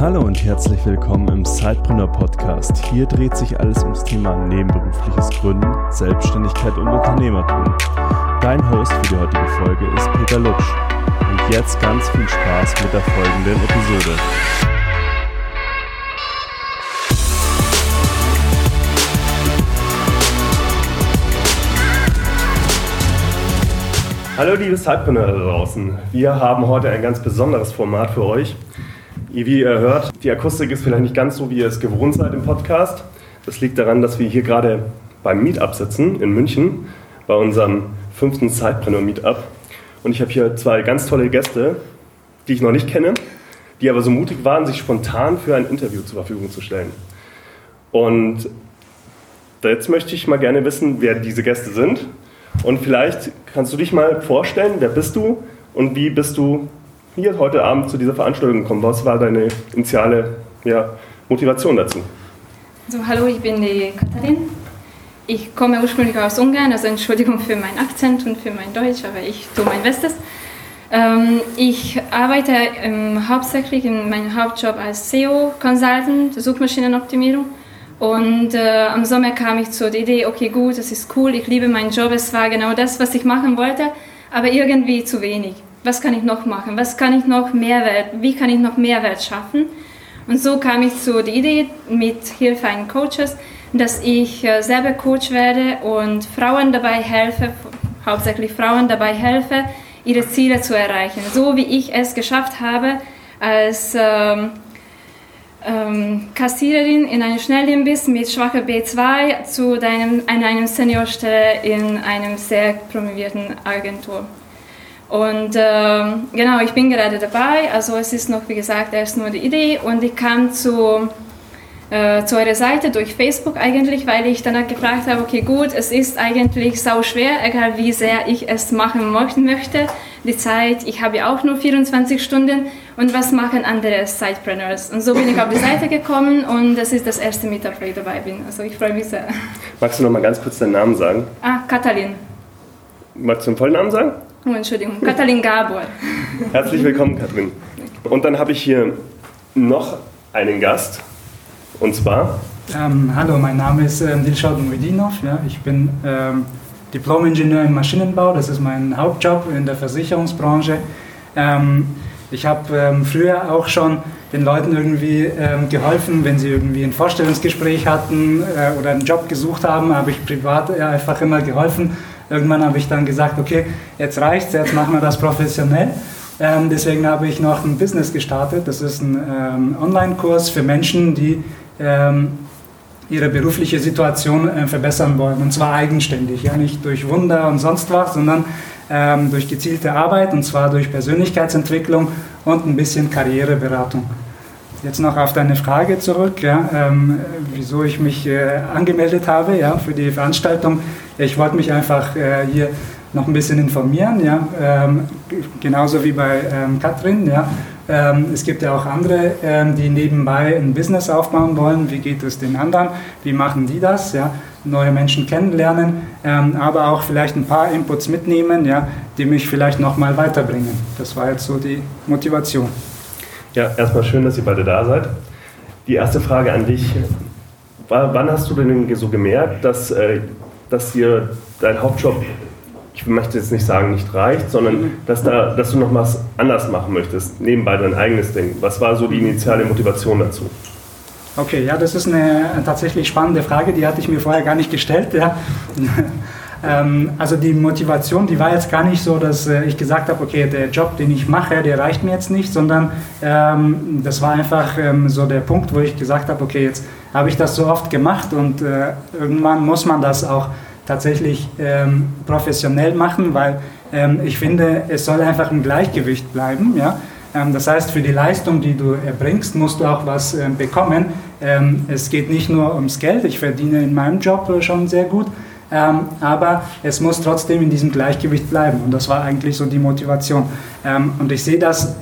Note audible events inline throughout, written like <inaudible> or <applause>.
Hallo und herzlich willkommen im Sidepreneur Podcast. Hier dreht sich alles ums Thema nebenberufliches Gründen, Selbstständigkeit und Unternehmertum. Dein Host für die heutige Folge ist Peter Lutsch. Und jetzt ganz viel Spaß mit der folgenden Episode. Hallo liebe Zeitpreneure da draußen. Wir haben heute ein ganz besonderes Format für euch. Wie ihr hört, die Akustik ist vielleicht nicht ganz so, wie ihr es gewohnt seid im Podcast. Das liegt daran, dass wir hier gerade beim Meetup sitzen in München, bei unserem fünften Zeitpreneur Meetup. Und ich habe hier zwei ganz tolle Gäste, die ich noch nicht kenne, die aber so mutig waren, sich spontan für ein Interview zur Verfügung zu stellen. Und jetzt möchte ich mal gerne wissen, wer diese Gäste sind und vielleicht kannst du dich mal vorstellen, wer bist du und wie bist du hier heute Abend zu dieser Veranstaltung gekommen? Was war deine initiale ja, Motivation dazu? Also, hallo, ich bin die Katharin. Ich komme ursprünglich aus Ungarn, also Entschuldigung für meinen Akzent und für mein Deutsch, aber ich tue mein Bestes. Ähm, ich arbeite ähm, hauptsächlich in meinem Hauptjob als SEO-Consultant, Suchmaschinenoptimierung. Und äh, am Sommer kam ich zur Idee, okay, gut, das ist cool, ich liebe meinen Job, es war genau das, was ich machen wollte, aber irgendwie zu wenig. Was kann ich noch machen? Was kann ich noch Mehrwert, wie kann ich noch Mehrwert schaffen? Und so kam ich zur Idee mit Hilfe eines Coaches, dass ich äh, selber Coach werde und Frauen dabei helfe, hauptsächlich Frauen dabei helfe, ihre Ziele zu erreichen. So wie ich es geschafft habe, als ähm, ähm, Kassiererin in einem Schnellimbiss mit schwacher B2 zu deinem, an einem Seniorstelle in einem sehr promovierten Agentur. Und ähm, genau, ich bin gerade dabei, also es ist noch, wie gesagt, erst nur die Idee und ich kam zu äh, zu eurer Seite durch Facebook eigentlich, weil ich danach gefragt habe, okay gut, es ist eigentlich sau schwer, egal wie sehr ich es machen möchte. Die Zeit, ich habe ja auch nur 24 Stunden und was machen andere Sidepreneurs? Und so bin ich auf die Seite gekommen und das ist das erste Meetup, wo ich dabei bin. Also ich freue mich sehr. Magst du noch mal ganz kurz deinen Namen sagen? Ah, Katalin. Magst du den vollen Namen sagen? Oh, Entschuldigung, Katalin Gabor. <laughs> Herzlich willkommen, Katrin. Und dann habe ich hier noch einen Gast. Und zwar? Ähm, hallo, mein Name ist ähm, Dilshad Muidinov. Ja, ich bin ähm, Diplom-Ingenieur im Maschinenbau. Das ist mein Hauptjob in der Versicherungsbranche. Ähm, ich habe ähm, früher auch schon den Leuten irgendwie ähm, geholfen, wenn sie irgendwie ein Vorstellungsgespräch hatten äh, oder einen Job gesucht haben, habe ich privat äh, einfach immer geholfen. Irgendwann habe ich dann gesagt, okay, jetzt reicht's, jetzt machen wir das professionell. Ähm, deswegen habe ich noch ein Business gestartet. Das ist ein ähm, Online-Kurs für Menschen, die ähm, ihre berufliche Situation äh, verbessern wollen. Und zwar eigenständig, ja nicht durch Wunder und sonst was, sondern ähm, durch gezielte Arbeit und zwar durch Persönlichkeitsentwicklung und ein bisschen Karriereberatung. Jetzt noch auf deine Frage zurück, ja, ähm, wieso ich mich äh, angemeldet habe ja, für die Veranstaltung. Ich wollte mich einfach äh, hier noch ein bisschen informieren, ja, ähm, genauso wie bei ähm, Katrin. Ja. Ähm, es gibt ja auch andere, ähm, die nebenbei ein Business aufbauen wollen. Wie geht es den anderen? Wie machen die das? Ja? Neue Menschen kennenlernen, ähm, aber auch vielleicht ein paar Inputs mitnehmen, ja, die mich vielleicht nochmal weiterbringen. Das war jetzt so die Motivation. Ja, erstmal schön, dass ihr beide da seid. Die erste Frage an dich. Wann hast du denn so gemerkt, dass, äh, dass dir dein Hauptjob ich möchte jetzt nicht sagen, nicht reicht, sondern dass, da, dass du noch was anders machen möchtest, nebenbei dein eigenes Ding. Was war so die initiale Motivation dazu? Okay, ja, das ist eine tatsächlich spannende Frage, die hatte ich mir vorher gar nicht gestellt. Ja. <laughs> Ähm, also die Motivation, die war jetzt gar nicht so, dass äh, ich gesagt habe, okay, der Job, den ich mache, der reicht mir jetzt nicht, sondern ähm, das war einfach ähm, so der Punkt, wo ich gesagt habe, okay, jetzt habe ich das so oft gemacht und äh, irgendwann muss man das auch tatsächlich ähm, professionell machen, weil ähm, ich finde, es soll einfach im Gleichgewicht bleiben. Ja? Ähm, das heißt, für die Leistung, die du erbringst, musst du auch was ähm, bekommen. Ähm, es geht nicht nur ums Geld, ich verdiene in meinem Job schon sehr gut, ähm, aber es muss trotzdem in diesem Gleichgewicht bleiben. Und das war eigentlich so die Motivation. und ich sehe das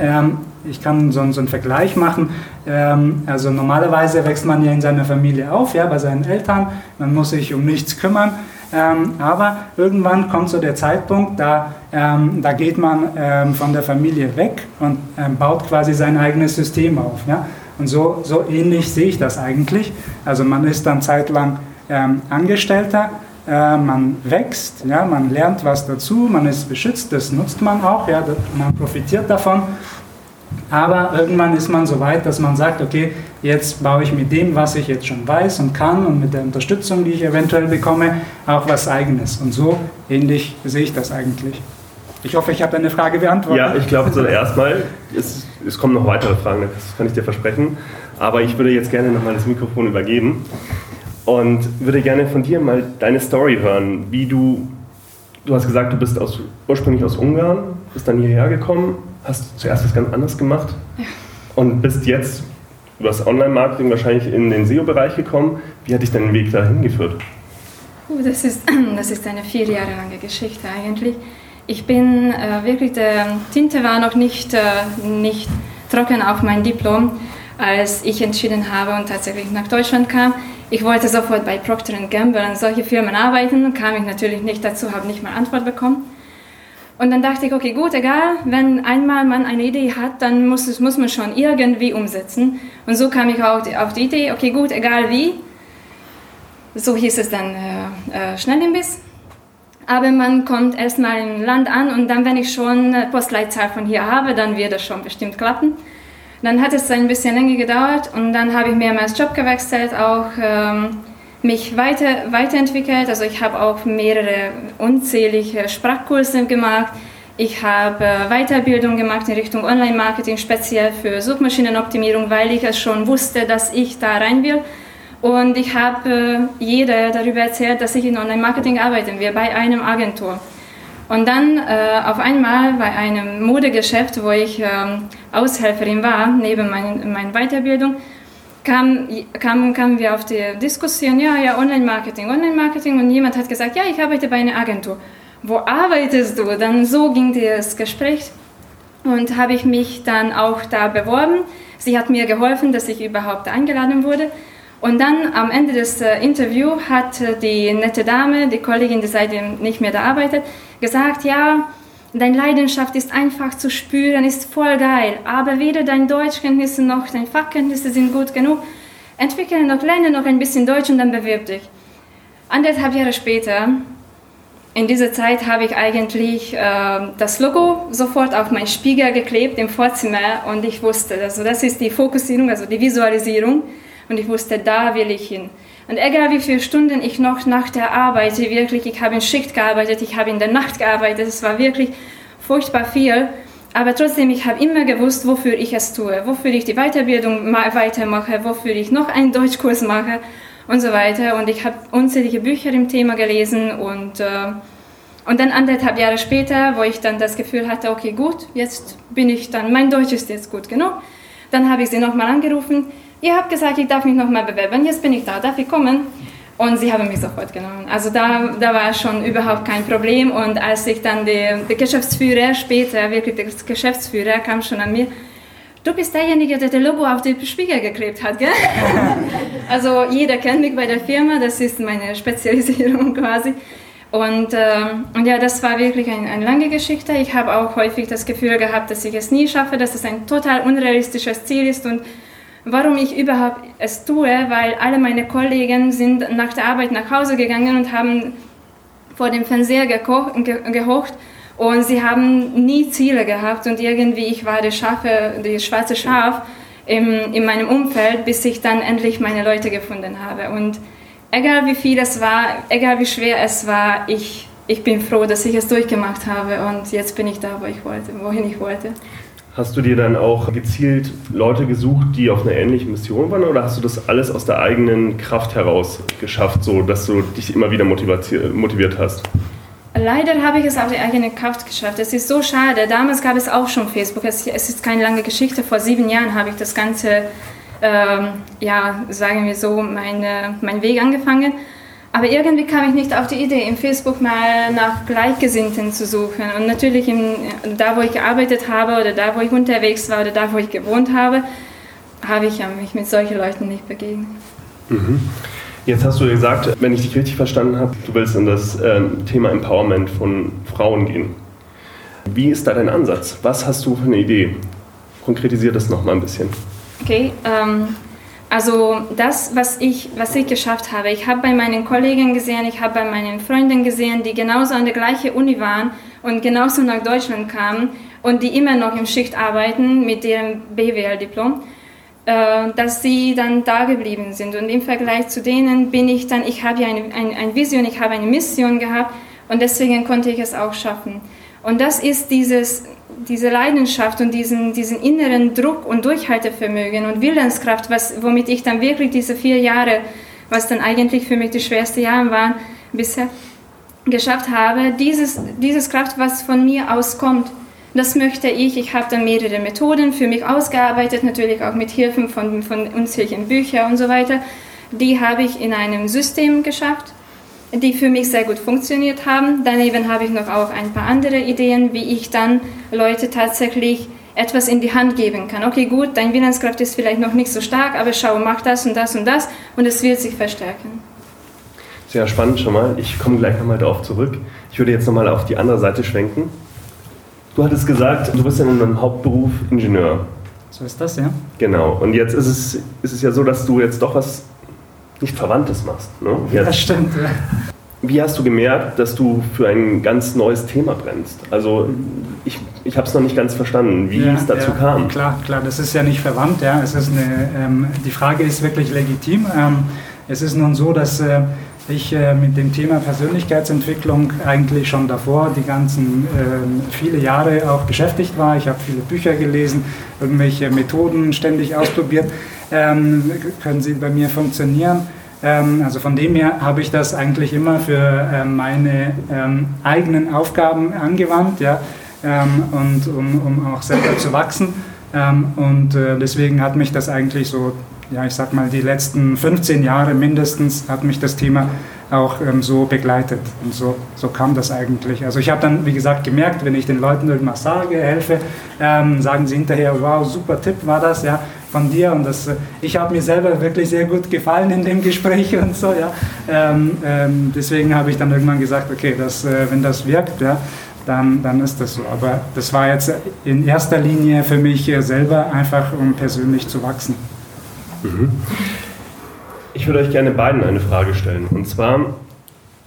ich kann so, so einen Vergleich machen. Ähm, also normalerweise wächst man ja in seiner Familie auf, ja, bei seinen Eltern. Man muss sich um nichts kümmern. Ähm, aber irgendwann kommt so der Zeitpunkt, da, ähm, da geht man ähm, von der Familie weg und ähm, baut quasi sein eigenes System auf. Ja? Und so, so ähnlich sehe ich das eigentlich. Also man ist dann zeitlang ähm, Angestellter, äh, man wächst, ja, man lernt was dazu, man ist beschützt, das nutzt man auch, ja, man profitiert davon. Aber irgendwann ist man so weit, dass man sagt, okay, jetzt baue ich mit dem, was ich jetzt schon weiß und kann und mit der Unterstützung, die ich eventuell bekomme, auch was eigenes. Und so ähnlich sehe ich das eigentlich. Ich hoffe, ich habe deine Frage beantwortet. Ja, ich glaube, so erstmal, es, es kommen noch weitere Fragen, das kann ich dir versprechen. Aber ich würde jetzt gerne nochmal das Mikrofon übergeben und würde gerne von dir mal deine Story hören, wie du, du hast gesagt, du bist aus, ursprünglich aus Ungarn, bist dann hierher gekommen, hast zuerst was ganz anderes gemacht ja. und bist jetzt über das Online-Marketing wahrscheinlich in den SEO-Bereich gekommen. Wie hat dich dein Weg dahin geführt? Das ist, <clears throat> das ist eine vier Jahre lange Geschichte eigentlich. Ich bin äh, wirklich, der Tinte war noch nicht, äh, nicht trocken auf mein Diplom, als ich entschieden habe und tatsächlich nach Deutschland kam. Ich wollte sofort bei Procter Gamble und solche Firmen arbeiten, kam ich natürlich nicht dazu, habe nicht mal Antwort bekommen. Und dann dachte ich, okay, gut, egal, wenn einmal man eine Idee hat, dann muss, es, muss man schon irgendwie umsetzen. Und so kam ich auch auf die Idee, okay, gut, egal wie. So hieß es dann äh, äh, Schnellimbiss. Aber man kommt erstmal im Land an und dann, wenn ich schon Postleitzahl von hier habe, dann wird das schon bestimmt klappen. Dann hat es ein bisschen länger gedauert und dann habe ich mehrmals Job gewechselt, auch ähm, mich weiter, weiterentwickelt. Also ich habe auch mehrere unzählige Sprachkurse gemacht. Ich habe äh, Weiterbildung gemacht in Richtung Online-Marketing, speziell für Suchmaschinenoptimierung, weil ich es schon wusste, dass ich da rein will. Und ich habe äh, jeder darüber erzählt, dass ich in Online-Marketing arbeiten will, bei einem Agentur. Und dann äh, auf einmal bei einem Modegeschäft, wo ich ähm, Aushelferin war, neben mein, meiner Weiterbildung, kam, kam, kamen wir auf die Diskussion, ja, ja, Online-Marketing, Online-Marketing. Und jemand hat gesagt, ja, ich arbeite bei einer Agentur. Wo arbeitest du? Dann so ging das Gespräch. Und habe ich mich dann auch da beworben. Sie hat mir geholfen, dass ich überhaupt eingeladen wurde. Und dann am Ende des äh, Interviews hat äh, die nette Dame, die Kollegin, die seitdem nicht mehr da arbeitet, gesagt, ja, deine Leidenschaft ist einfach zu spüren, ist voll geil, aber weder deine Deutschkenntnisse noch deine Fachkenntnisse sind gut genug. Entwickle noch, lerne noch ein bisschen Deutsch und dann bewirb dich. Anderthalb Jahre später, in dieser Zeit habe ich eigentlich äh, das Logo sofort auf meinen Spiegel geklebt im Vorzimmer und ich wusste, also das ist die Fokussierung, also die Visualisierung und ich wusste, da will ich hin. Und egal wie viele Stunden ich noch nach der Arbeit, wirklich, ich habe in Schicht gearbeitet, ich habe in der Nacht gearbeitet, es war wirklich furchtbar viel. Aber trotzdem, ich habe immer gewusst, wofür ich es tue, wofür ich die Weiterbildung weitermache, wofür ich noch einen Deutschkurs mache und so weiter. Und ich habe unzählige Bücher im Thema gelesen und, äh, und dann anderthalb Jahre später, wo ich dann das Gefühl hatte, okay, gut, jetzt bin ich dann, mein Deutsch ist jetzt gut genug, dann habe ich sie nochmal angerufen ihr habt gesagt, ich darf mich nochmal bewerben, jetzt bin ich da, darf ich kommen? Und sie haben mich sofort genommen. Also da, da war schon überhaupt kein Problem. Und als ich dann der Geschäftsführer, später wirklich der Geschäftsführer, kam schon an mir, du bist derjenige, der das Logo auf den Spiegel geklebt hat, gell? <laughs> also jeder kennt mich bei der Firma, das ist meine Spezialisierung <laughs> quasi. Und, äh, und ja, das war wirklich ein, eine lange Geschichte. Ich habe auch häufig das Gefühl gehabt, dass ich es nie schaffe, dass es ein total unrealistisches Ziel ist und warum ich überhaupt es tue, weil alle meine Kollegen sind nach der Arbeit nach Hause gegangen und haben vor dem Fernseher gehocht und sie haben nie Ziele gehabt und irgendwie ich war das Schafe, die schwarze Schaf im, in meinem Umfeld, bis ich dann endlich meine Leute gefunden habe. Und egal wie viel es war, egal wie schwer es war, ich, ich bin froh, dass ich es durchgemacht habe und jetzt bin ich da, wo ich wollte, wohin ich wollte. Hast du dir dann auch gezielt Leute gesucht, die auf einer ähnlichen Mission waren oder hast du das alles aus der eigenen Kraft heraus geschafft, so dass du dich immer wieder motiviert hast? Leider habe ich es auf die eigene Kraft geschafft. Es ist so schade. Damals gab es auch schon Facebook. Es, ist keine lange Geschichte. Vor sieben Jahren habe ich das Ganze, ähm, ja, sagen wir so, meine, meinen Weg angefangen. Aber irgendwie kam ich nicht auf die Idee, im Facebook mal nach Gleichgesinnten zu suchen. Und natürlich in, da, wo ich gearbeitet habe oder da, wo ich unterwegs war oder da, wo ich gewohnt habe, habe ich mich mit solchen Leuten nicht begegnet. Mhm. Jetzt hast du gesagt, wenn ich dich richtig verstanden habe, du willst in das ähm, Thema Empowerment von Frauen gehen. Wie ist da dein Ansatz? Was hast du für eine Idee? Konkretisiert das nochmal ein bisschen. Okay, ähm, also das, was ich, was ich geschafft habe, ich habe bei meinen Kollegen gesehen, ich habe bei meinen Freunden gesehen, die genauso an der gleichen Uni waren und genauso nach Deutschland kamen und die immer noch im Schicht arbeiten mit ihrem BWL-Diplom, äh, dass sie dann da geblieben sind. Und im Vergleich zu denen bin ich dann, ich habe ja eine, eine, eine Vision, ich habe eine Mission gehabt und deswegen konnte ich es auch schaffen. Und das ist dieses, diese Leidenschaft und diesen, diesen inneren Druck und Durchhaltevermögen und Willenskraft, was, womit ich dann wirklich diese vier Jahre, was dann eigentlich für mich die schwersten Jahre waren, bisher geschafft habe, dieses, dieses Kraft, was von mir auskommt, das möchte ich. Ich habe dann mehrere Methoden für mich ausgearbeitet, natürlich auch mit Hilfen von, von unzähligen Büchern und so weiter. Die habe ich in einem System geschafft die für mich sehr gut funktioniert haben. Daneben habe ich noch auch ein paar andere Ideen, wie ich dann Leute tatsächlich etwas in die Hand geben kann. Okay, gut, dein Willenskraft ist vielleicht noch nicht so stark, aber schau, mach das und das und das und es wird sich verstärken. Sehr spannend schon mal. Ich komme gleich nochmal darauf zurück. Ich würde jetzt nochmal auf die andere Seite schwenken. Du hattest gesagt, du bist ja in einem Hauptberuf Ingenieur. So ist das, ja. Genau. Und jetzt ist es, ist es ja so, dass du jetzt doch was nicht Verwandtes machst. Ne? Ja, das stimmt. Ja. Wie hast du gemerkt, dass du für ein ganz neues Thema brennst? Also ich, ich habe es noch nicht ganz verstanden, wie ja, es dazu ja, kam. Klar, klar, das ist ja nicht verwandt. Ja. Es ist eine, ähm, die Frage ist wirklich legitim. Ähm, es ist nun so, dass äh, ich äh, mit dem Thema Persönlichkeitsentwicklung eigentlich schon davor die ganzen äh, viele Jahre auch beschäftigt war. Ich habe viele Bücher gelesen, irgendwelche Methoden ständig ausprobiert ähm, können sie bei mir funktionieren. Ähm, also von dem her habe ich das eigentlich immer für ähm, meine ähm, eigenen Aufgaben angewandt ja, ähm, und um, um, auch selber zu wachsen. Ähm, und äh, deswegen hat mich das eigentlich so, ja, ich sag mal, die letzten 15 Jahre mindestens hat mich das Thema auch ähm, so begleitet. Und so, so kam das eigentlich. Also ich habe dann, wie gesagt, gemerkt, wenn ich den Leuten irgendwas sage, helfe, ähm, sagen sie hinterher, wow, super Tipp war das, ja, von dir. Und das, äh, ich habe mir selber wirklich sehr gut gefallen in dem Gespräch <laughs> und so, ja. Ähm, ähm deswegen habe ich dann irgendwann gesagt, okay, das, äh, wenn das wirkt, ja, dann, dann ist das so. Aber das war jetzt in erster Linie für mich äh, selber einfach, um persönlich zu wachsen. Mhm. Ich würde euch gerne beiden eine Frage stellen. Und zwar,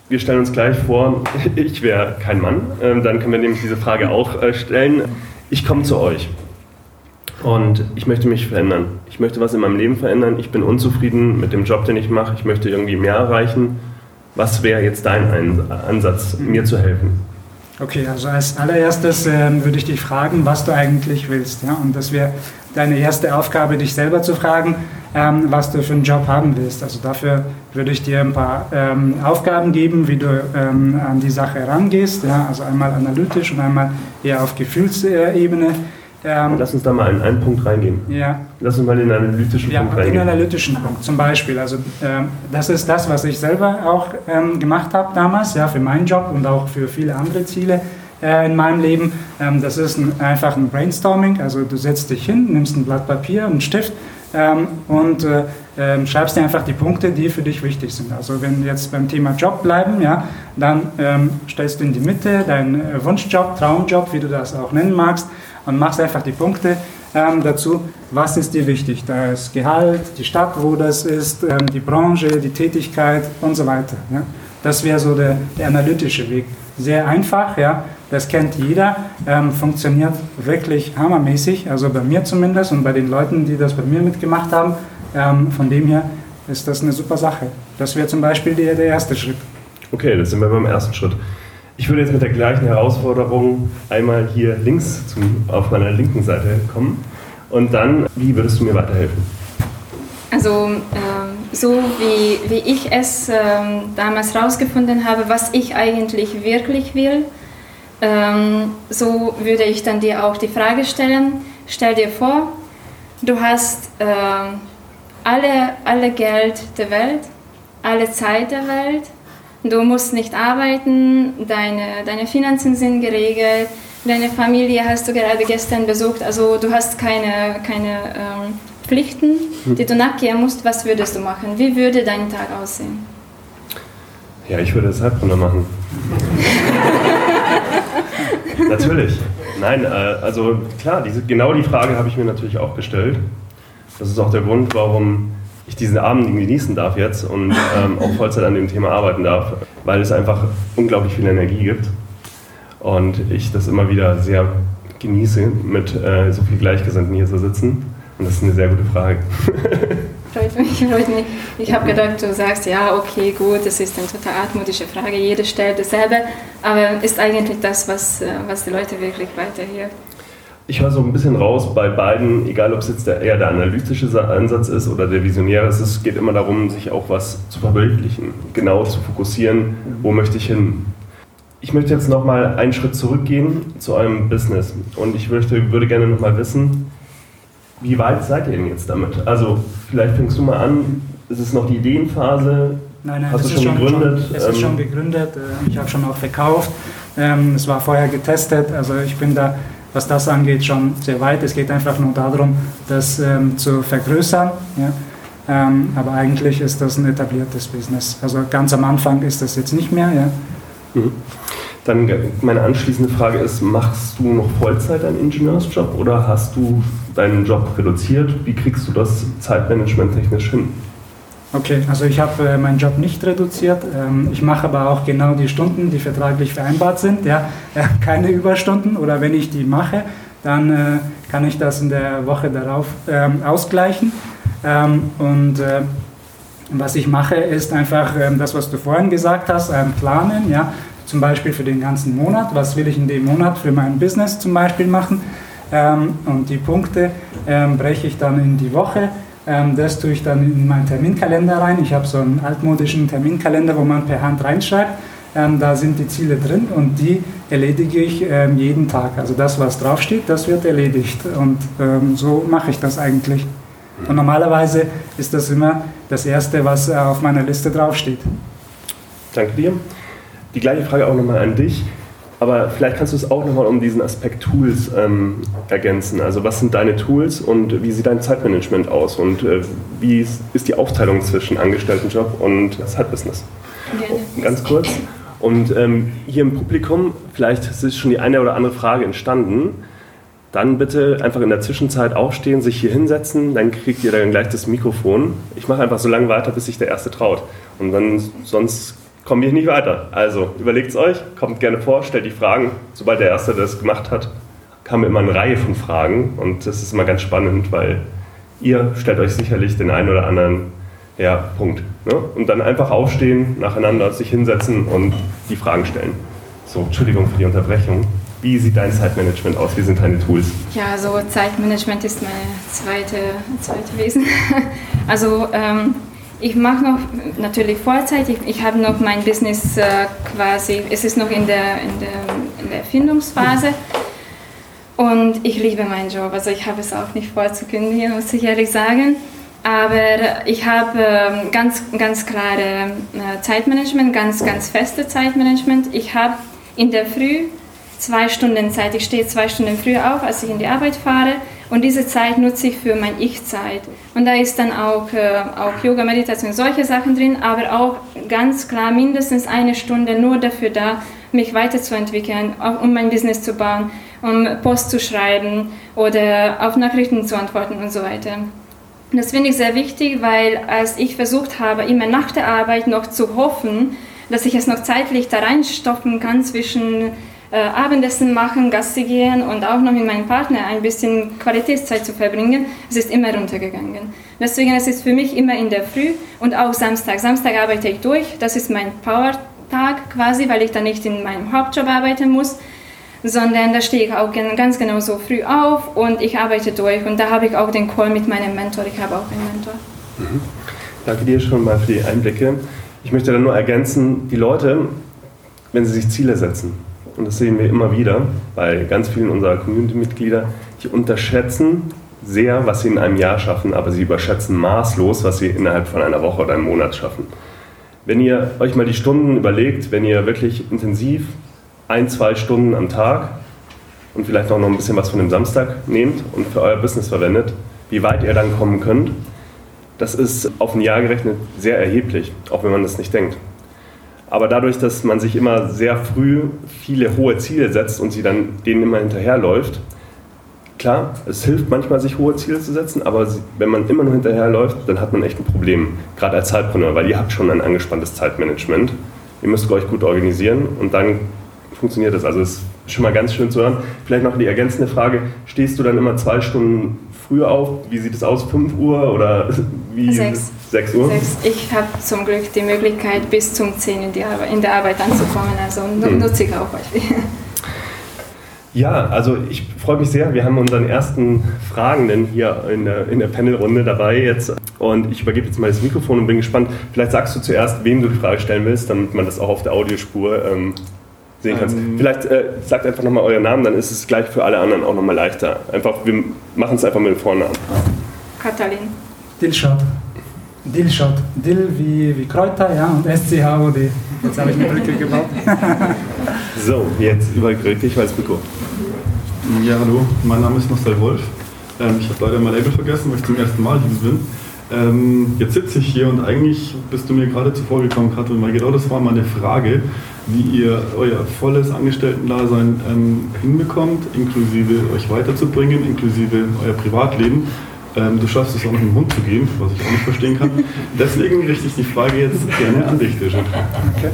wir stellen uns gleich vor, <laughs> ich wäre kein Mann. Ähm, dann können wir nämlich diese Frage auch äh, stellen. Ich komme zu euch und ich möchte mich verändern. Ich möchte was in meinem Leben verändern. Ich bin unzufrieden mit dem Job, den ich mache. Ich möchte irgendwie mehr erreichen. Was wäre jetzt dein Ansatz, mir zu helfen? Okay, also als allererstes äh, würde ich dich fragen, was du eigentlich willst. Ja? Und das wäre deine erste Aufgabe, dich selber zu fragen, ähm, was du für einen Job haben willst. Also dafür würde ich dir ein paar ähm, Aufgaben geben, wie du ähm, an die Sache herangehst. Ja? Also einmal analytisch und einmal eher auf Gefühlsebene. Ähm, Lass uns da mal in einen Punkt reingehen. Ja. Lass uns mal in einen analytischen ja, Punkt reingehen. Ja, einen analytischen Punkt zum Beispiel. Also ähm, das ist das, was ich selber auch ähm, gemacht habe damals, ja, für meinen Job und auch für viele andere Ziele äh, in meinem Leben. Das ist ein, einfach ein Brainstorming. Also du setzt dich hin, nimmst ein Blatt Papier, einen Stift ähm, und äh, äh, schreibst dir einfach die Punkte, die für dich wichtig sind. Also wenn wir jetzt beim Thema Job bleiben, ja, dann ähm, stellst du in die Mitte deinen äh, Wunschjob, Traumjob, wie du das auch nennen magst, und machst einfach die Punkte ähm, dazu, was ist dir wichtig. Das Gehalt, die Stadt, wo das ist, ähm, die Branche, die Tätigkeit und so weiter. Ja. Das wäre so der, der analytische Weg. Sehr einfach, ja, das kennt jeder, ähm, funktioniert wirklich hammermäßig, also bei mir zumindest und bei den Leuten, die das bei mir mitgemacht haben. Ähm, von dem her ist das eine super Sache. Das wäre zum Beispiel der, der erste Schritt. Okay, das sind wir beim ersten Schritt. Ich würde jetzt mit der gleichen Herausforderung einmal hier links zum, auf meiner linken Seite kommen. Und dann, wie würdest du mir weiterhelfen? Also, ähm, so wie, wie ich es ähm, damals herausgefunden habe, was ich eigentlich wirklich will, ähm, so würde ich dann dir auch die Frage stellen, stell dir vor, du hast äh, alle, alle Geld der Welt, alle Zeit der Welt, du musst nicht arbeiten, deine, deine Finanzen sind geregelt, deine Familie hast du gerade gestern besucht, also du hast keine, keine ähm, Pflichten, hm. die du nachgehen musst, was würdest du machen? Wie würde dein Tag aussehen? Ja, ich würde das Halbrunde machen. <laughs> natürlich. Nein, äh, also klar, diese, genau die Frage habe ich mir natürlich auch gestellt. Das ist auch der Grund, warum ich diesen Abend genießen darf jetzt und ähm, auch Vollzeit an dem Thema arbeiten darf, weil es einfach unglaublich viel Energie gibt und ich das immer wieder sehr genieße, mit äh, so viel Gleichgesinnten hier zu sitzen. Und das ist eine sehr gute Frage. <laughs> Freut mich, <laughs> freut mich. Ich habe gedacht, du sagst, ja, okay, gut, das ist eine total altmodische Frage, jeder stellt dasselbe, aber ist eigentlich das, was, äh, was die Leute wirklich weiterhilft. Ich höre so ein bisschen raus bei beiden, egal ob es jetzt der, eher der analytische Ansatz ist oder der visionäre, es geht immer darum, sich auch was zu verbildlichen, genau zu fokussieren, wo möchte ich hin. Ich möchte jetzt nochmal einen Schritt zurückgehen zu eurem Business und ich möchte, würde gerne nochmal wissen, wie weit seid ihr denn jetzt damit? Also vielleicht fängst du mal an, ist es noch die Ideenphase? Nein, nein, Hast es, ist schon, gegründet? Schon, es ist schon ähm, gegründet, äh, ich habe schon auch verkauft, ähm, es war vorher getestet, also ich bin da, was das angeht, schon sehr weit. Es geht einfach nur darum, das ähm, zu vergrößern. Ja? aber eigentlich ist das ein etabliertes Business. Also ganz am Anfang ist das jetzt nicht mehr. Ja? Mhm. Dann meine anschließende Frage ist, machst du noch Vollzeit einen Ingenieursjob oder hast du deinen Job reduziert? Wie kriegst du das Zeitmanagement technisch hin? Okay, also ich habe äh, meinen Job nicht reduziert. Ähm, ich mache aber auch genau die Stunden, die vertraglich vereinbart sind. Ja, <laughs> äh, keine Überstunden oder wenn ich die mache, dann äh, kann ich das in der Woche darauf ähm, ausgleichen. Ähm, und äh, was ich mache, ist einfach ähm, das, was du vorhin gesagt hast, planen. Ja, zum Beispiel für den ganzen Monat, was will ich in dem Monat für mein Business zum Beispiel machen. Ähm, und die Punkte ähm, breche ich dann in die Woche. Ähm, das tue ich dann in meinen Terminkalender rein. Ich habe so einen altmodischen Terminkalender, wo man per Hand reinschreibt. Ähm, da sind die Ziele drin und die erledige ich ähm, jeden Tag. Also das, was draufsteht, das wird erledigt. Und ähm, so mache ich das eigentlich. Und normalerweise ist das immer das Erste, was äh, auf meiner Liste draufsteht. Danke dir. Die gleiche Frage auch nochmal an dich. Aber vielleicht kannst du es auch nochmal um diesen Aspekt Tools ähm, ergänzen. Also was sind deine Tools und wie sieht dein Zeitmanagement aus und äh, wie ist die Aufteilung zwischen Angestelltenjob und Zeitbusiness? Gerne. Ganz kurz. Und ähm, hier im Publikum, vielleicht ist schon die eine oder andere Frage entstanden. Dann bitte einfach in der Zwischenzeit aufstehen, sich hier hinsetzen, dann kriegt ihr dann gleich das Mikrofon. Ich mache einfach so lange weiter, bis sich der Erste traut. Und dann sonst kommen wir nicht weiter. Also überlegt es euch, kommt gerne vor, stellt die Fragen. Sobald der Erste das gemacht hat, kam immer eine Reihe von Fragen und das ist immer ganz spannend, weil ihr stellt euch sicherlich den einen oder anderen ja, Punkt. Ne? Und dann einfach aufstehen, nacheinander sich hinsetzen und die Fragen stellen. So, Entschuldigung für die Unterbrechung. Wie sieht dein Zeitmanagement aus? Wie sind deine Tools? Ja, so Zeitmanagement ist mein zweite, zweite Wesen. <laughs> Also ähm, ich mache noch natürlich Vollzeit. Ich, ich habe noch mein Business äh, quasi, es ist noch in der, in der, in der Erfindungsphase. Und ich liebe meinen Job. Also ich habe es auch nicht vor zu kündigen, muss ich ehrlich sagen. Aber ich habe äh, ganz, ganz klare äh, Zeitmanagement, ganz, ganz feste Zeitmanagement. Ich habe in der Früh zwei Stunden Zeit. Ich stehe zwei Stunden früher auf, als ich in die Arbeit fahre. Und diese Zeit nutze ich für mein Ich-Zeit. Und da ist dann auch, äh, auch Yoga, Meditation, solche Sachen drin, aber auch ganz klar mindestens eine Stunde nur dafür da, mich weiterzuentwickeln, um mein Business zu bauen, um Post zu schreiben oder auf Nachrichten zu antworten und so weiter. Das finde ich sehr wichtig, weil als ich versucht habe, immer nach der Arbeit noch zu hoffen, dass ich es noch zeitlich da reinstoppen kann zwischen Abendessen machen, Gassi gehen und auch noch mit meinem Partner ein bisschen Qualitätszeit zu verbringen, es ist immer runtergegangen. Deswegen ist es für mich immer in der Früh und auch Samstag. Samstag arbeite ich durch, das ist mein Power-Tag quasi, weil ich dann nicht in meinem Hauptjob arbeiten muss, sondern da stehe ich auch ganz genau so früh auf und ich arbeite durch und da habe ich auch den Call mit meinem Mentor, ich habe auch einen Mentor. Mhm. Danke dir schon mal für die Einblicke. Ich möchte dann nur ergänzen, die Leute, wenn sie sich Ziele setzen, und das sehen wir immer wieder bei ganz vielen unserer Community-Mitglieder, die unterschätzen sehr, was sie in einem Jahr schaffen, aber sie überschätzen maßlos, was sie innerhalb von einer Woche oder einem Monat schaffen. Wenn ihr euch mal die Stunden überlegt, wenn ihr wirklich intensiv ein, zwei Stunden am Tag und vielleicht auch noch ein bisschen was von dem Samstag nehmt und für euer Business verwendet, wie weit ihr dann kommen könnt, das ist auf ein Jahr gerechnet sehr erheblich, auch wenn man das nicht denkt. Aber dadurch, dass man sich immer sehr früh viele hohe Ziele setzt und sie dann denen immer hinterherläuft, klar, es hilft manchmal, sich hohe Ziele zu setzen, aber wenn man immer nur hinterherläuft, dann hat man echt ein Problem, gerade als Zeitpreneur, weil ihr habt schon ein angespanntes Zeitmanagement. Ihr müsst euch gut organisieren und dann funktioniert das. Also es ist schon mal ganz schön zu hören. Vielleicht noch die ergänzende Frage, stehst du dann immer zwei Stunden früher auf? Wie sieht es aus? 5 Uhr oder wie? 6. 6 Uhr? 6. Ich habe zum Glück die Möglichkeit, bis zum 10 in, die Arbeit, in der Arbeit anzukommen, also Hm. nutze ich auch häufig. Ja, also ich freue mich sehr. Wir haben unseren ersten Fragenden hier in der, in der Panelrunde dabei jetzt. Und ich übergebe jetzt mal das Mikrofon und bin gespannt. Vielleicht sagst du zuerst, wem du die Frage stellen willst, damit man das auch auf der Audiospur ähm, sehen kann. Ähm. Vielleicht äh, sagt einfach nochmal euren Namen, dann ist es gleich für alle anderen auch nochmal leichter. Einfach, wir machen es einfach mit dem Vornamen. Katalin. Dilshot. Dilshot. Dill wie, wie Kräuter, ja, und SCHOD. Jetzt habe ich eine Brücke gebaut. <laughs> So, jetzt übergebe ich das Mikro. Ja, hallo, mein Name ist Marcel Wolf. Ähm, ich habe leider mein Label vergessen, weil ich zum ersten Mal hier bin. Ähm, jetzt sitze ich hier und eigentlich bist du mir gerade zuvor gekommen, Katrin, weil genau das war meine Frage, wie ihr euer volles Angestellten-Dasein ähm, hinbekommt, inklusive euch weiterzubringen, inklusive euer Privatleben. Ähm, du schaffst es auch noch mit dem Hund zu gehen, was ich auch nicht verstehen kann. Deswegen richte ich die Frage jetzt gerne an dich, Dirschit. Okay.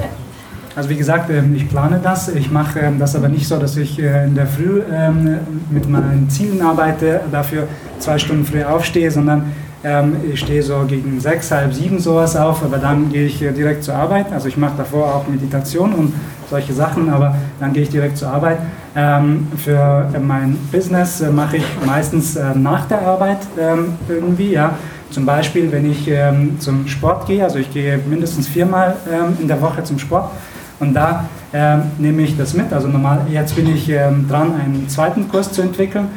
Also wie gesagt, ähm, ich plane das. Ich mache ähm, das aber nicht so, dass ich äh, in der Früh ähm, mit meinen Zielen arbeite, dafür zwei Stunden früh aufstehe, sondern ich stehe so gegen sechs, halb sieben sowas auf, aber dann gehe ich äh, direkt zur Arbeit. Also ich mache davor auch Meditation und solche Sachen, aber dann gehe ich direkt zur Arbeit. Ähm, für äh, mein Business äh, mache ich meistens äh, nach der Arbeit ähm, irgendwie, ja. Zum Beispiel, wenn ich ähm, zum Sport gehe, also ich gehe mindestens viermal ähm, in der Woche zum Sport und da ähm, nehme ich das mit. Also normal, jetzt bin ich ähm, dran, einen zweiten Kurs zu entwickeln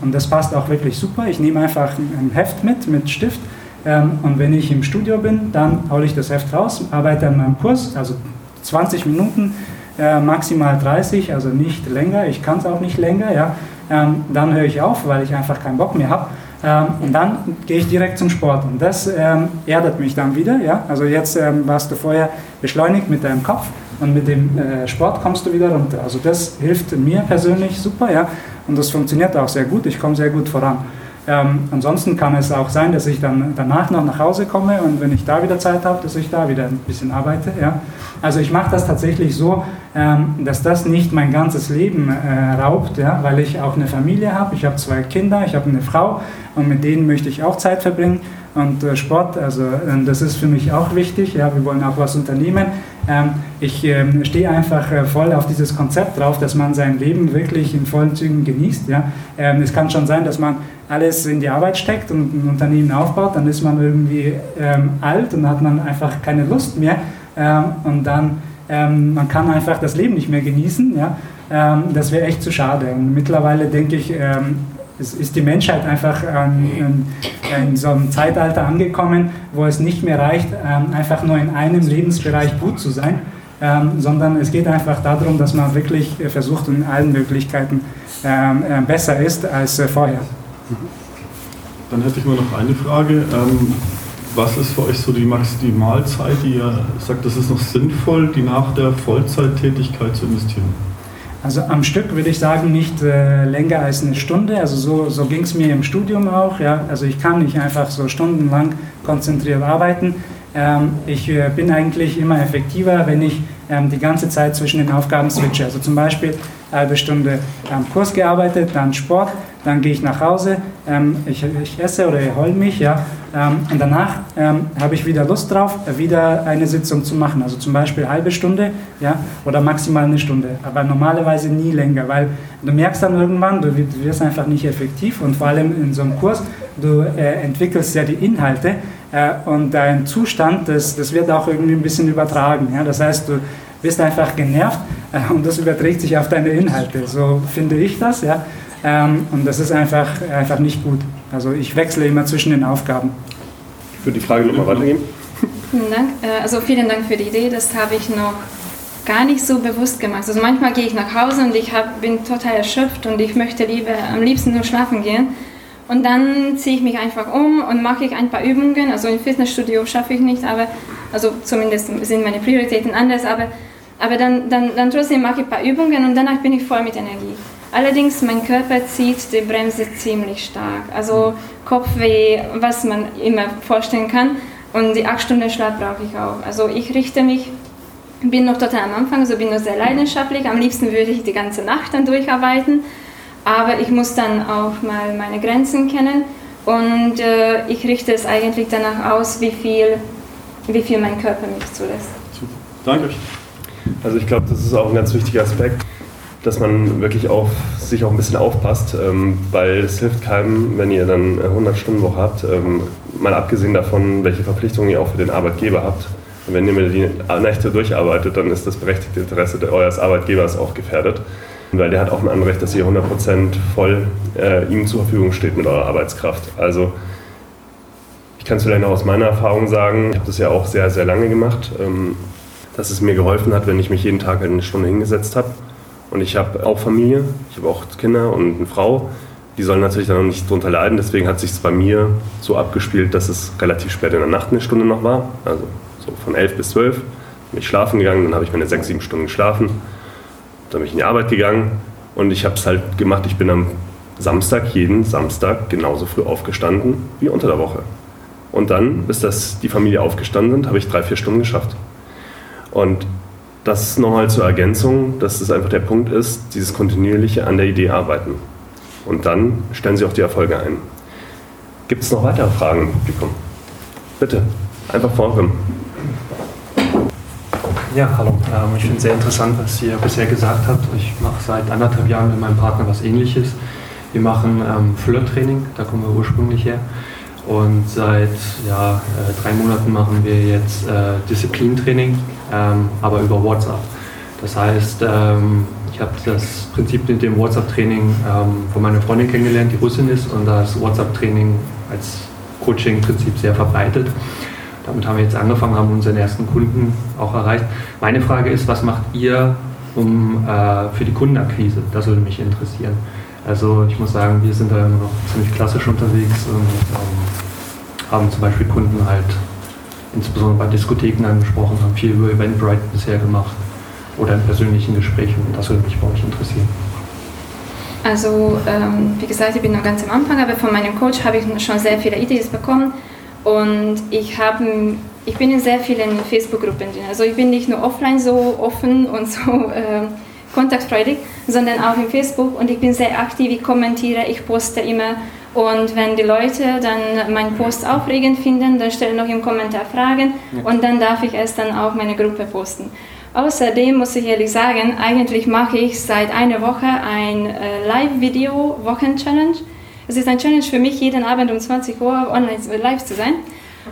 und das passt auch wirklich super. Ich nehme einfach ein Heft mit, mit Stift und wenn ich im Studio bin, dann hole ich das Heft raus, arbeite an meinem Kurs, also 20 Minuten, äh, maximal 30, also nicht länger. Ich kann es auch nicht länger. Ja. Ähm, dann höre ich auf, weil ich einfach keinen Bock mehr habe. Ähm, und dann gehe ich direkt zum Sport. Und das ähm, erdet mich dann wieder. Ja? Also jetzt ähm, warst du vorher beschleunigt mit deinem Kopf und mit dem äh, Sport kommst du wieder runter. Also das hilft mir persönlich super. Ja? Und das funktioniert auch sehr gut. Ich komme sehr gut voran. Ähm, ansonsten kann es auch sein, dass ich dann danach noch nach Hause komme und wenn ich da wieder Zeit habe, dass ich da wieder ein bisschen arbeite. Ja? Also ich mache das tatsächlich so, ähm, dass das nicht mein ganzes Leben äh, raubt, ja? weil ich auch eine Familie habe. Ich habe zwei Kinder, ich habe eine Frau und mit denen möchte ich auch Zeit verbringen. Und äh, Sport, also äh, das ist für mich auch wichtig. Ja, wir wollen auch was unternehmen. Ähm, ich ähm, stehe einfach äh, voll auf dieses Konzept drauf, dass man sein Leben wirklich in vollen Zügen genießt. Ja. Ähm, es kann schon sein, dass man alles in die Arbeit steckt und ein Unternehmen aufbaut, dann ist man irgendwie alt und hat man einfach keine Lust mehr. Und dann man kann einfach das Leben nicht mehr genießen. Ja. Das wäre echt zu schade. Und mittlerweile denke ich, es ist die Menschheit einfach ähm, in so einem Zeitalter angekommen, wo es nicht mehr reicht, ähm, einfach nur in einem Lebensbereich gut zu sein, ähm, sondern es geht einfach darum, dass man wirklich versucht, in allen Möglichkeiten äh, besser ist als äh, vorher. Dann hätte ich nur noch eine Frage. Ähm, was ist für euch so die Maximalzeit, die ihr sagt, das ist noch sinnvoll, die nach der Vollzeittätigkeit zu investieren? Also am Stück würde ich sagen, nicht äh, länger als eine Stunde. Also so, so ging es mir im Studium auch. Ja? Also ich kann nicht einfach so stundenlang konzentriert arbeiten. Ähm, ich äh, bin eigentlich immer effektiver, wenn ich ähm, die ganze Zeit zwischen den Aufgaben switche. Also zum Beispiel halbe Stunde am Kurs gearbeitet, dann Sport, dann gehe ich nach Hause, ähm, ich, ich esse oder erhole mich, ja, ähm, und danach ähm, habe ich wieder Lust drauf, wieder eine Sitzung zu machen. Also zum Beispiel eine halbe Stunde, ja, oder maximal eine Stunde, aber normalerweise nie länger, weil du merkst dann irgendwann, du wirst- einfach nicht effektiv und vor allem in so einem Kurs, du äh, entwickelst ja die Inhalte äh, und dein Zustand, das, das wird auch irgendwie ein bisschen übertragen. Ja? Das heißt, du bist einfach genervt äh, und das überträgt sich auf deine Inhalte. So finde ich das. Ja? Ähm, und das ist einfach, einfach nicht gut. Also ich wechsle immer zwischen den Aufgaben. Ich würde die Frage nochmal weitergeben. Vielen Dank. Äh, Also vielen Dank für die Idee. Das habe ich noch gar nicht so bewusst gemacht. Also manchmal gehe ich nach Hause und ich hab, bin total erschöpft und ich möchte lieber am liebsten nur schlafen gehen. Und dann ziehe ich mich einfach um und mache ich ein paar Übungen. Also im Fitnessstudio schaffe ich nicht, aber also zumindest sind meine Prioritäten anders. Aber, aber dann, dann, dann trotzdem mache ich ein paar Übungen und danach bin ich voll mit Energie. Allerdings, mein Körper zieht die Bremse ziemlich stark. Also Kopfweh, was man immer vorstellen kann. Und die acht Stunden Schlaf brauche ich auch. Also ich richte mich, bin noch total am Anfang, so bin noch sehr leidenschaftlich. Am liebsten würde ich die ganze Nacht dann durcharbeiten. Aber ich muss dann auch mal meine Grenzen kennen. Und äh, ich richte es eigentlich danach aus, wie viel, wie viel mein Körper mich zulässt. Super. Danke. Also ich glaube, das ist auch ein ganz wichtiger Aspekt, dass man wirklich auf sich auch ein bisschen aufpasst, ähm, weil es hilft keinem, wenn ihr dann 100 Stunden Woche habt, ähm, mal abgesehen davon, welche Verpflichtungen ihr auch für den Arbeitgeber habt. wenn ihr mir die Nächte durcharbeitet, dann ist das berechtigte Interesse eures Arbeitgebers auch gefährdet, weil der hat auch ein Anrecht, dass ihr 100% voll äh, ihm zur Verfügung steht mit eurer Arbeitskraft. Also ich kann es vielleicht noch aus meiner Erfahrung sagen, ich habe das ja auch sehr, sehr lange gemacht. Ähm, dass es mir geholfen hat, wenn ich mich jeden Tag eine Stunde hingesetzt habe. Und ich habe auch Familie, ich habe auch Kinder und eine Frau. Die sollen natürlich dann nicht drunter leiden. Deswegen hat sich bei mir so abgespielt, dass es relativ spät in der Nacht eine Stunde noch war. Also so von 11 bis 12 bin ich schlafen gegangen. Dann habe ich meine sechs, sieben Stunden geschlafen. Dann bin ich in die Arbeit gegangen. Und ich habe es halt gemacht. Ich bin am Samstag, jeden Samstag genauso früh aufgestanden wie unter der Woche. Und dann, bis das die Familie aufgestanden sind, habe ich drei, vier Stunden geschafft. Und das nochmal zur Ergänzung, dass es einfach der Punkt ist, dieses kontinuierliche an der Idee arbeiten. Und dann stellen Sie auch die Erfolge ein. Gibt es noch weitere Fragen im Publikum? Bitte, einfach vorkommen. Ja, hallo. Ähm, ich finde es sehr interessant, was ihr bisher gesagt habt. Ich mache seit anderthalb Jahren mit meinem Partner was ähnliches. Wir machen ähm, Flirt-Training, da kommen wir ursprünglich her. Und seit ja, äh, drei Monaten machen wir jetzt äh, Disziplintraining, aber über WhatsApp. Das heißt, ähm, ich habe das Prinzip mit dem WhatsApp-Training ähm, von meiner Freundin kennengelernt, die Russin ist, und da ist WhatsApp-Training als Coaching-Prinzip sehr verbreitet. Damit haben wir jetzt angefangen, haben unseren ersten Kunden auch erreicht. Meine Frage ist, was macht ihr um, äh, für die Kundenakquise? Das würde mich interessieren. Also ich muss sagen, wir sind da immer noch ziemlich klassisch unterwegs und ähm, haben zum Beispiel Kunden halt insbesondere bei Diskotheken angesprochen, haben viel über Eventbrite bisher gemacht oder in persönlichen Gesprächen. Das würde mich bei euch interessieren. Also, ähm, wie gesagt, ich bin noch ganz am Anfang, aber von meinem Coach habe ich schon sehr viele Ideen bekommen und ich, hab, ich bin in sehr vielen Facebook-Gruppen drin. Also ich bin nicht nur offline so offen <laughs> und so äh, kontaktfreudig, sondern auch in Facebook und ich bin sehr aktiv, ich kommentiere, ich poste immer und wenn die Leute dann meinen Post aufregend finden, dann stellen noch im Kommentar Fragen und dann darf ich es dann auch meine Gruppe posten. Außerdem muss ich ehrlich sagen, eigentlich mache ich seit einer Woche ein äh, Live-Video Wochen-Challenge. Es ist ein Challenge für mich, jeden Abend um 20 Uhr online live zu sein.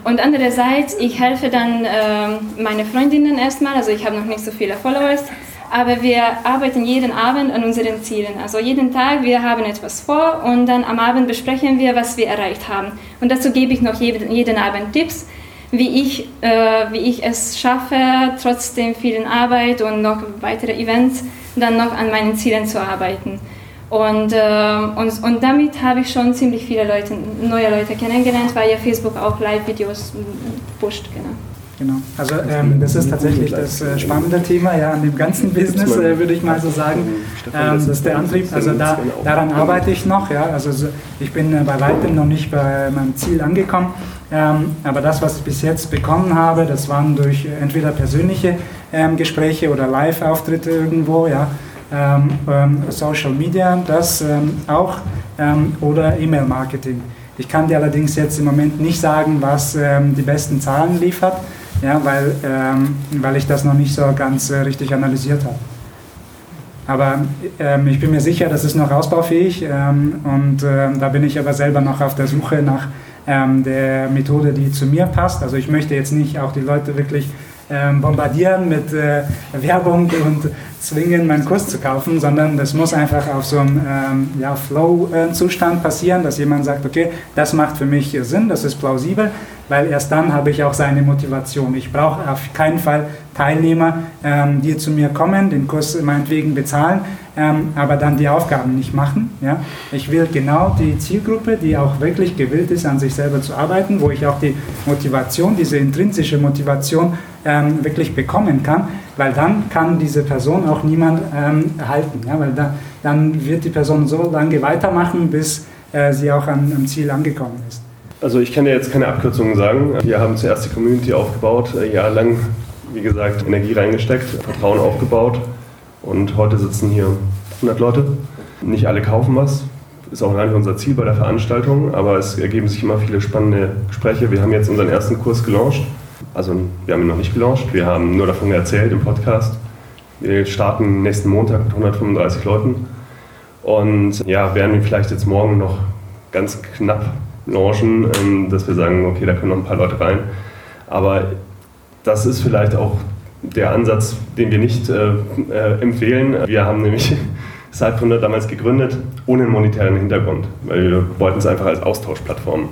Und andererseits, ich helfe dann äh, meine Freundinnen erstmal, also ich habe noch nicht so viele Followers, aber wir arbeiten jeden Abend an unseren Zielen. Also jeden Tag, wir haben etwas vor und dann am Abend besprechen wir, was wir erreicht haben. Und dazu gebe ich noch jeden, jeden Abend Tipps, wie ich, äh, wie ich es schaffe, trotzdem vielen Arbeit und noch weitere Events, dann noch an meinen Zielen zu arbeiten. Und, äh, und, und damit habe ich schon ziemlich viele Leute, neue Leute kennengelernt, weil ja Facebook auch Live-Videos pusht. Genau. Genau. Also ähm, das ist tatsächlich das äh, spannende Thema ja, an dem ganzen Business, äh, würde ich mal so sagen. Ähm, das ist der Antrieb. Also da, daran arbeite ich noch. Ja. Also so, ich bin äh, bei weitem noch nicht bei meinem Ziel angekommen. Ähm, aber das, was ich bis jetzt bekommen habe, das waren durch entweder persönliche ähm, Gespräche oder Live-Auftritte irgendwo, ja, ähm, ähm, Social Media, das auch oder E-Mail-Marketing. Ich kann dir allerdings jetzt im Moment nicht sagen, was die besten Zahlen liefert ja, weil, ähm, weil ich das noch nicht so ganz äh, richtig analysiert habe. Aber ähm, ich bin mir sicher, das ist noch ausbaufähig ähm, und äh, da bin ich aber selber noch auf der Suche nach ähm, der Methode, die zu mir passt. Also ich möchte jetzt nicht auch die Leute wirklich ähm, bombardieren mit äh, Werbung und zwingen, meinen Kurs zu kaufen, sondern das muss einfach auf so einem ähm, ja, Flow-Zustand passieren, dass jemand sagt, okay, das macht für mich Sinn, das ist plausibel, weil erst dann habe ich auch seine Motivation. Ich brauche auf keinen Fall Teilnehmer, ähm, die zu mir kommen, den Kurs meinetwegen bezahlen, ähm, aber dann die Aufgaben nicht machen. Ja? Ich will genau die Zielgruppe, die auch wirklich gewillt ist, an sich selber zu arbeiten, wo ich auch die Motivation, diese intrinsische Motivation ähm, wirklich bekommen kann, weil dann kann diese Person auch niemand ähm, halten, ja, weil da, dann wird die Person so lange weitermachen, bis äh, sie auch an, am Ziel angekommen ist. Also ich kann dir jetzt keine Abkürzungen sagen. Wir haben zuerst die Community aufgebaut, äh, jahrelang, wie gesagt, Energie reingesteckt, Vertrauen aufgebaut und heute sitzen hier 100 Leute. Nicht alle kaufen was, ist auch gar nicht unser Ziel bei der Veranstaltung, aber es ergeben sich immer viele spannende Gespräche. Wir haben jetzt unseren ersten Kurs gelauncht. Also wir haben ihn noch nicht gelauncht, wir haben nur davon erzählt im Podcast. Wir starten nächsten Montag mit 135 Leuten und ja, werden wir vielleicht jetzt morgen noch ganz knapp launchen, ähm, dass wir sagen, okay, da können noch ein paar Leute rein. Aber das ist vielleicht auch der Ansatz, den wir nicht äh, äh, empfehlen. Wir haben nämlich <laughs> Sidepreneur damals gegründet, ohne einen monetären Hintergrund, weil wir wollten es einfach als Austauschplattform.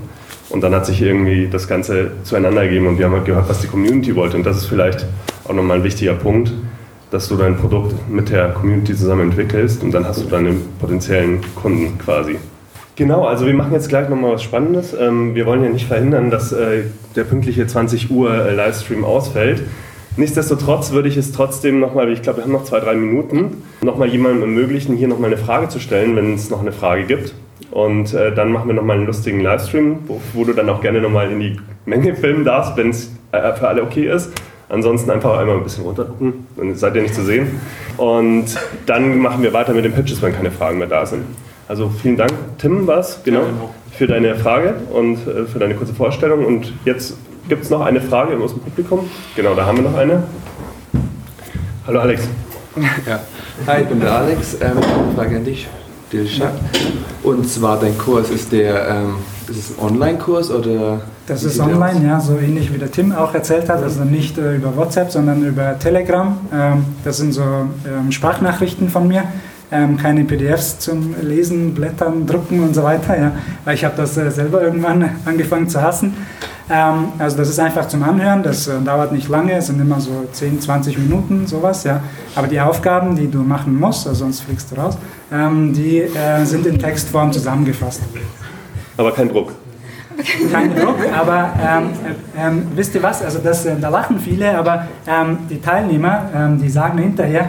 Und dann hat sich irgendwie das Ganze zueinander gegeben und wir haben halt gehört, was die Community wollte. Und das ist vielleicht auch nochmal ein wichtiger Punkt, dass du dein Produkt mit der Community zusammen entwickelst und dann hast du deine potenziellen Kunden quasi. Genau, also wir machen jetzt gleich nochmal was Spannendes. Ähm, wir wollen ja nicht verhindern, dass äh, der pünktliche 20 Uhr äh, Livestream ausfällt. Nichtsdestotrotz würde ich es trotzdem nochmal, ich glaube, wir haben noch zwei, drei Minuten, nochmal jemandem ermöglichen, hier nochmal eine Frage zu stellen, wenn es noch eine Frage gibt. Und äh, dann machen wir nochmal einen lustigen Livestream, wo, wo du dann auch gerne nochmal in die Menge filmen darfst, wenn es äh, für alle okay ist. Ansonsten einfach einmal ein bisschen runtergucken, dann seid ihr nicht zu sehen. Und dann machen wir weiter mit den Pitches, wenn keine Fragen mehr da sind. Also vielen Dank, Tim, was genau, für deine Frage und äh, für deine kurze Vorstellung. Und jetzt Gibt es noch eine Frage aus dem Publikum? Genau, da haben wir noch eine. Hallo Alex. <laughs> Ja. Hi, ich bin der Alex. Ähm, eine Frage an dich, Dilsha. Und zwar dein Kurs, ist der ähm, ist es ein Online-Kurs oder? Das ist online, ja, so ähnlich wie der Tim auch erzählt hat. Also nicht äh, über WhatsApp, sondern über Telegram. Ähm, das sind so ähm, Sprachnachrichten von mir. Ähm, keine PDFs zum Lesen, Blättern, Drucken und so weiter, ja, weil ich habe das äh, selber irgendwann <laughs> angefangen zu hassen. Ähm, also das ist einfach zum Anhören, das äh, dauert nicht lange, es sind immer so 10, 20 Minuten, sowas, ja. Aber die Aufgaben, die du machen musst, also sonst fliegst du raus, ähm, die äh, sind in Textform zusammengefasst. Aber kein Druck. Kein Druck, aber ähm, äh, ähm, wisst ihr was, also das, äh, da lachen viele, aber ähm, die Teilnehmer, ähm, die sagen hinterher,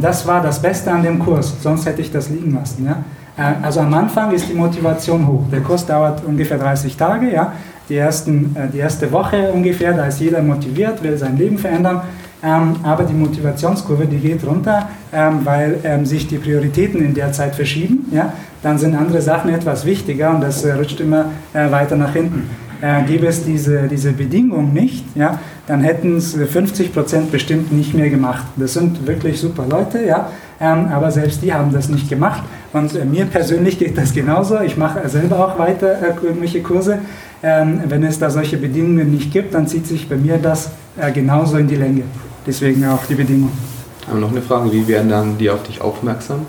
das war das Beste an dem Kurs, sonst hätte ich das liegen lassen, ja. Äh, also am Anfang ist die Motivation hoch. Der Kurs dauert ungefähr 30 Tage, ja die, ersten, äh, die erste Woche ungefähr, da ist jeder motiviert, will sein Leben verändern. Ähm, aber die Motivationskurve, die geht runter, ähm, weil ähm, sich die Prioritäten in der Zeit verschieben. Ja? Dann sind andere Sachen etwas wichtiger und das äh, rutscht immer äh, weiter nach hinten. Äh, gäbe es diese, diese Bedingung nicht, ja, dann hätten es 50 Prozent bestimmt nicht mehr gemacht. Das sind wirklich super Leute, ja, ähm, aber selbst die haben das nicht gemacht. Und äh, mir persönlich geht das genauso. Ich mache selber auch weiter äh, irgendwelche Kurse. Ähm, wenn es da solche Bedingungen nicht gibt, dann zieht sich bei mir das äh, genauso in die Länge. Deswegen auch die Bedingungen. Aber noch eine Frage, wie werden dann die auf dich aufmerksam?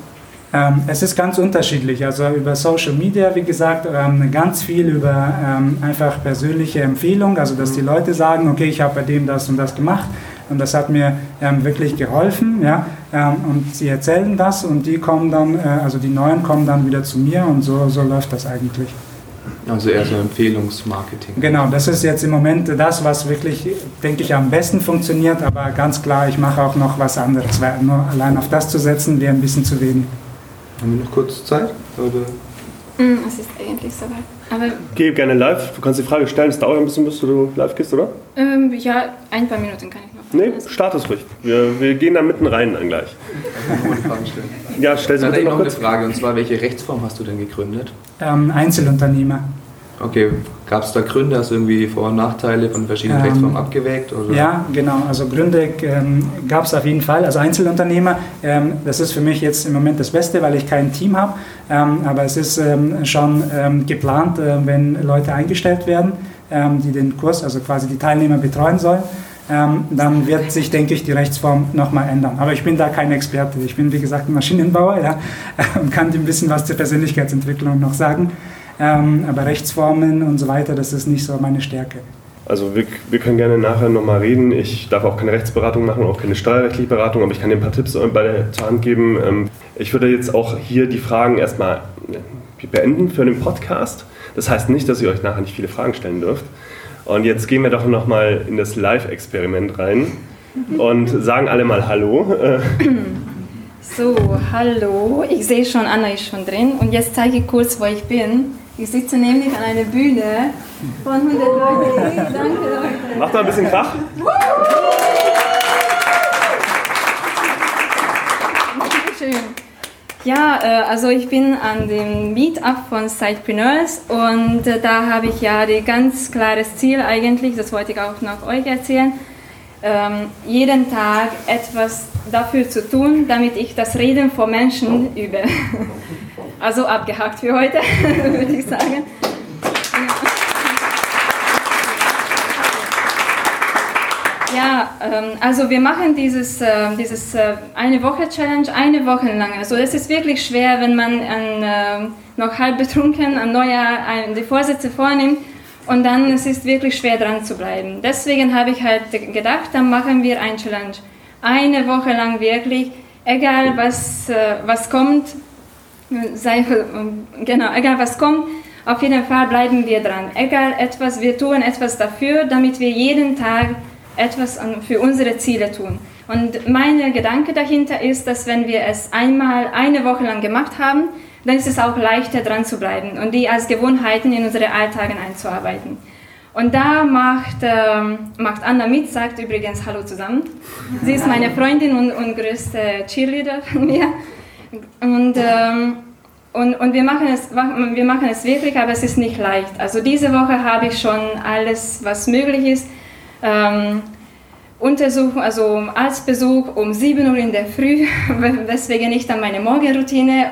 Ähm, es ist ganz unterschiedlich. Also über Social Media, wie gesagt, ähm, ganz viel über ähm, einfach persönliche Empfehlungen, also dass die Leute sagen, okay, ich habe bei dem das und das gemacht und das hat mir ähm, wirklich geholfen. Ja? Ähm, und sie erzählen das und die kommen dann, äh, also die Neuen kommen dann wieder zu mir und so, so läuft das eigentlich. Also eher so Empfehlungsmarketing. Genau, das ist jetzt im Moment das, was wirklich, denke ich, am besten funktioniert. Aber ganz klar, ich mache auch noch was anderes, weil nur allein auf das zu setzen, wäre ein bisschen zu wenig. Haben wir noch kurz Zeit? Oder? Mm, es ist eigentlich soweit. Aber Geh gerne live. Du kannst die Frage stellen. Es dauert ein bisschen, bis du live gehst, oder? Ähm, ja, ein paar Minuten kann ich. Nee, start es ruhig. Wir, wir gehen da mitten rein dann gleich. <laughs> Ja, stell sie Dann bitte noch noch eine kurz. Frage, und zwar, welche Rechtsform hast du denn gegründet? Ähm, Einzelunternehmer. Okay, gab es da Gründe? Hast du irgendwie Vor- und Nachteile von verschiedenen Ähm, Rechtsformen abgewägt? Oder? Ja, genau. Also Gründe ähm, gab es auf jeden Fall. Also Einzelunternehmer, ähm, das ist für mich jetzt im Moment das Beste, weil ich kein Team habe. Ähm, aber es ist ähm, schon ähm, geplant, äh, wenn Leute eingestellt werden, ähm, die den Kurs, also quasi die Teilnehmer betreuen sollen. Ähm, dann wird sich, denke ich, die Rechtsform nochmal ändern. Aber ich bin da kein Experte. Ich bin, wie gesagt, Maschinenbauer ja, <laughs> und kann ein bisschen was zur Persönlichkeitsentwicklung noch sagen. Ähm, aber Rechtsformen und so weiter, das ist nicht so meine Stärke. Also wir, wir können gerne nachher nochmal reden. Ich darf auch keine Rechtsberatung machen, auch keine steuerrechtliche Beratung, aber ich kann dir ein paar Tipps bei der zur Hand geben. Ähm, Ich würde jetzt auch hier die Fragen erstmal äh, beenden für den Podcast. Das heißt nicht, dass ihr euch nachher nicht viele Fragen stellen dürft. Und jetzt gehen wir doch nochmal in das Live-Experiment rein. und sagen alle mal Hallo. <clears throat> So, hallo. Ich sehe schon, Anna ist schon drin. Und jetzt zeige ich kurz, wo ich bin. Ich sitze nämlich an einer Bühne von 100 Leuten. Danke, Leute. Macht mal ein bisschen Krach. Schön. Ja, äh, also ich bin an dem Meetup von Sidepreneurs und äh, da habe ich ja ein ganz klares Ziel eigentlich, das wollte ich auch noch euch erzählen, ähm, jeden Tag etwas dafür zu tun, damit ich das Reden vor Menschen übe. <laughs> Also abgehakt für heute, <laughs> würde ich sagen. Ja, ähm, also wir machen dieses, äh, dieses äh, eine Woche Challenge eine Woche lang. Also es ist wirklich schwer, wenn man an, äh, noch halb betrunken am Neujahr die Vorsätze vornimmt und dann es ist wirklich schwer dran zu bleiben. Deswegen habe ich halt gedacht, dann machen wir ein Challenge. Eine Woche lang wirklich, egal was, was kommt, sei, <laughs> genau, egal was kommt, auf jeden Fall bleiben wir dran. Egal etwas, wir tun etwas dafür, damit wir jeden Tag etwas für unsere Ziele tun. Und mein Gedanke dahinter ist, dass wenn wir es einmal eine Woche lang gemacht haben, dann ist es auch leichter dran zu bleiben und die als Gewohnheiten in unsere Alltagen einzuarbeiten. Und da macht, ähm, macht Anna mit, sagt übrigens Hallo zusammen. Sie ist meine Freundin und, und größte Cheerleader von mir. Und, ähm, und, und wir, machen es, wir machen es wirklich, aber es ist nicht leicht. Also diese Woche habe ich schon alles, was möglich ist, ähm, Untersuchung, also Arztbesuch um 7 Uhr in der Früh, <laughs> weswegen ich dann meine Morgenroutine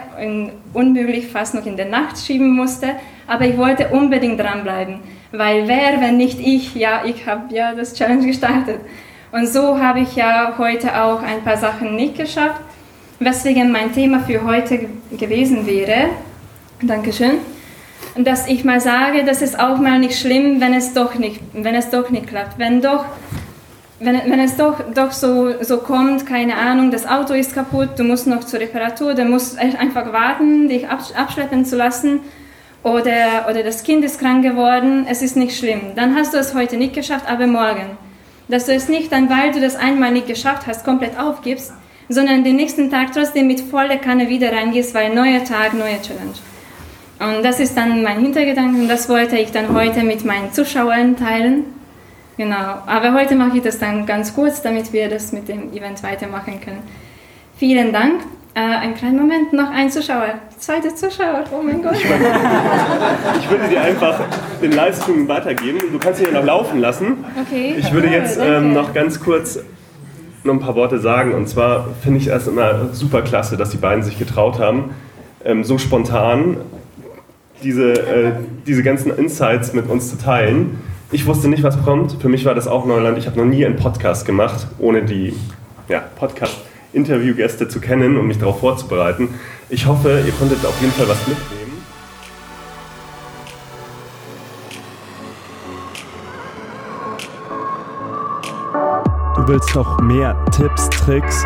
unmöglich fast noch in der Nacht schieben musste. Aber ich wollte unbedingt dranbleiben, weil wer, wenn nicht ich, ja, ich habe ja das Challenge gestartet. Und so habe ich ja heute auch ein paar Sachen nicht geschafft, weswegen mein Thema für heute gewesen wäre. Dankeschön dass ich mal sage, das ist auch mal nicht schlimm, wenn es doch nicht, wenn es doch nicht klappt. Wenn, doch, wenn, wenn es doch, doch so, so kommt, keine Ahnung, das Auto ist kaputt, du musst noch zur Reparatur, du musst einfach warten, dich abschleppen zu lassen oder, oder das Kind ist krank geworden, es ist nicht schlimm. Dann hast du es heute nicht geschafft, aber morgen. Dass du es nicht dann, weil du das einmal nicht geschafft hast, komplett aufgibst, sondern den nächsten Tag trotzdem mit voller Kanne wieder reingehst, weil neuer Tag, neue Challenge. Und das ist dann mein Hintergedanke und das wollte ich dann heute mit meinen Zuschauern teilen. Genau, aber heute mache ich das dann ganz kurz, damit wir das mit dem Event weitermachen können. Vielen Dank. Äh, einen kleinen Moment, noch ein Zuschauer. Zweiter Zuschauer, oh mein Gott. Ich würde dir einfach den Livestream weitergeben. Du kannst ihn ja noch laufen lassen. Okay. Ich würde jetzt ähm, noch ganz kurz noch ein paar Worte sagen. Und zwar finde ich es immer super klasse, dass die beiden sich getraut haben, ähm, so spontan diese, äh, diese ganzen Insights mit uns zu teilen. Ich wusste nicht, was kommt. Für mich war das auch Neuland. Ich habe noch nie einen Podcast gemacht, ohne die ja, Podcast-Interviewgäste zu kennen und mich darauf vorzubereiten. Ich hoffe, ihr konntet auf jeden Fall was mitnehmen. Du willst noch mehr Tipps, Tricks